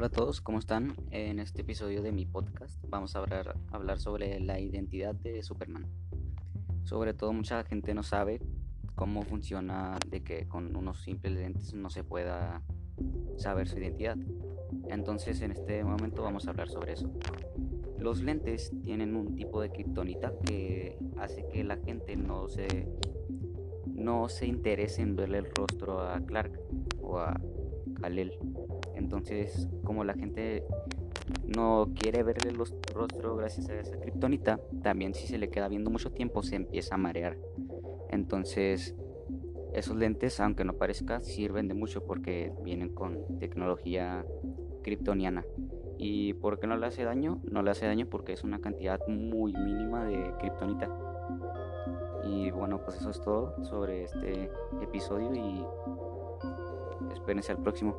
Hola a todos, ¿cómo están? En este episodio de mi podcast vamos a hablar, hablar sobre la identidad de Superman. Sobre todo mucha gente no sabe cómo funciona de que con unos simples lentes no se pueda saber su identidad. Entonces en este momento vamos a hablar sobre eso. Los lentes tienen un tipo de kriptonita que hace que la gente no se no se interese en verle el rostro a Clark o a Kalel. Entonces, como la gente no quiere verle el rostro gracias a esa kriptonita, también si se le queda viendo mucho tiempo se empieza a marear. Entonces, esos lentes, aunque no parezca, sirven de mucho porque vienen con tecnología kryptoniana. ¿Y por qué no le hace daño? No le hace daño porque es una cantidad muy mínima de kriptonita. Y bueno, pues eso es todo sobre este episodio y espérense al próximo.